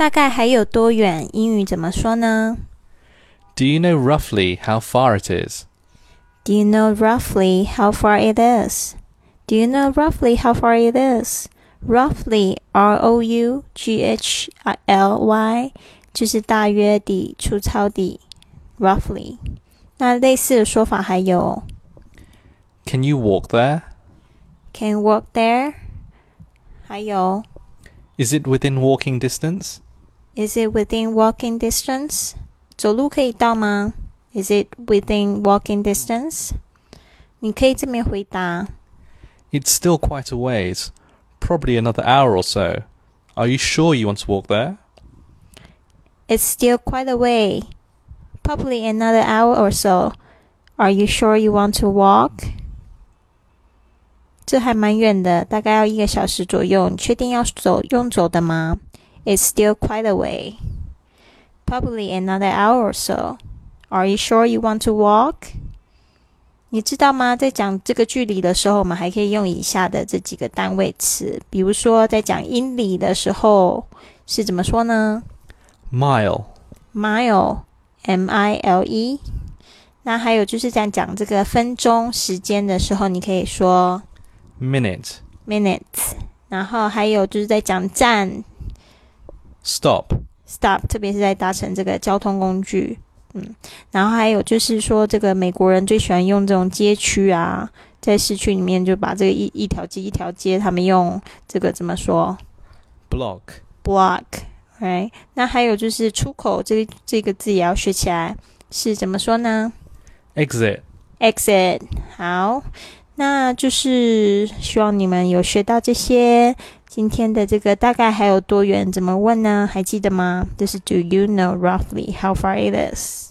大概还有多远？英语怎么说呢 Do you know roughly how far it is? Do you know roughly how far it is? Do you know roughly how far it is? Roughly, R O U G H L Y，就是大约地、粗糙地。Roughly，那类似的说法还有 Can you walk there? Can walk there，还有 Is it within walking distance? Is it within walking distance？走路可以到吗？Is it within walking distance？你可以这么回答。 It's still quite a ways. Probably another hour or so. Are you sure you want to walk there? It's still quite a way. Probably another hour or so. Are you sure you want to walk? 这还蛮远的，大概要一个小时左右。你确定要走用走的吗 ？It's still quite a way. Probably another hour or so. Are you sure you want to walk? 你知道吗？在讲这个距离的时候，我们还可以用以下的这几个单位词，比如说在讲英里的时候是怎么说呢？ Mile. mile m i l e。那还有就是在讲这个分钟时间的时候，你可以说 Minute. minutes。然后还有就是在讲站 Stop. stop，特别是在搭乘这个交通工具，嗯。然后还有就是说，这个美国人最喜欢用这种街区啊，在市区里面就把这个一一条街一条街，他们用这个怎么说 Block. block。right？那还有就是出口这个这个字也要学起来，是怎么说呢？Exit. exit。好，那就是希望你们有学到这些。今天的这个大概还有多远？怎么问呢？还记得吗？就是 Do you know roughly how far it is？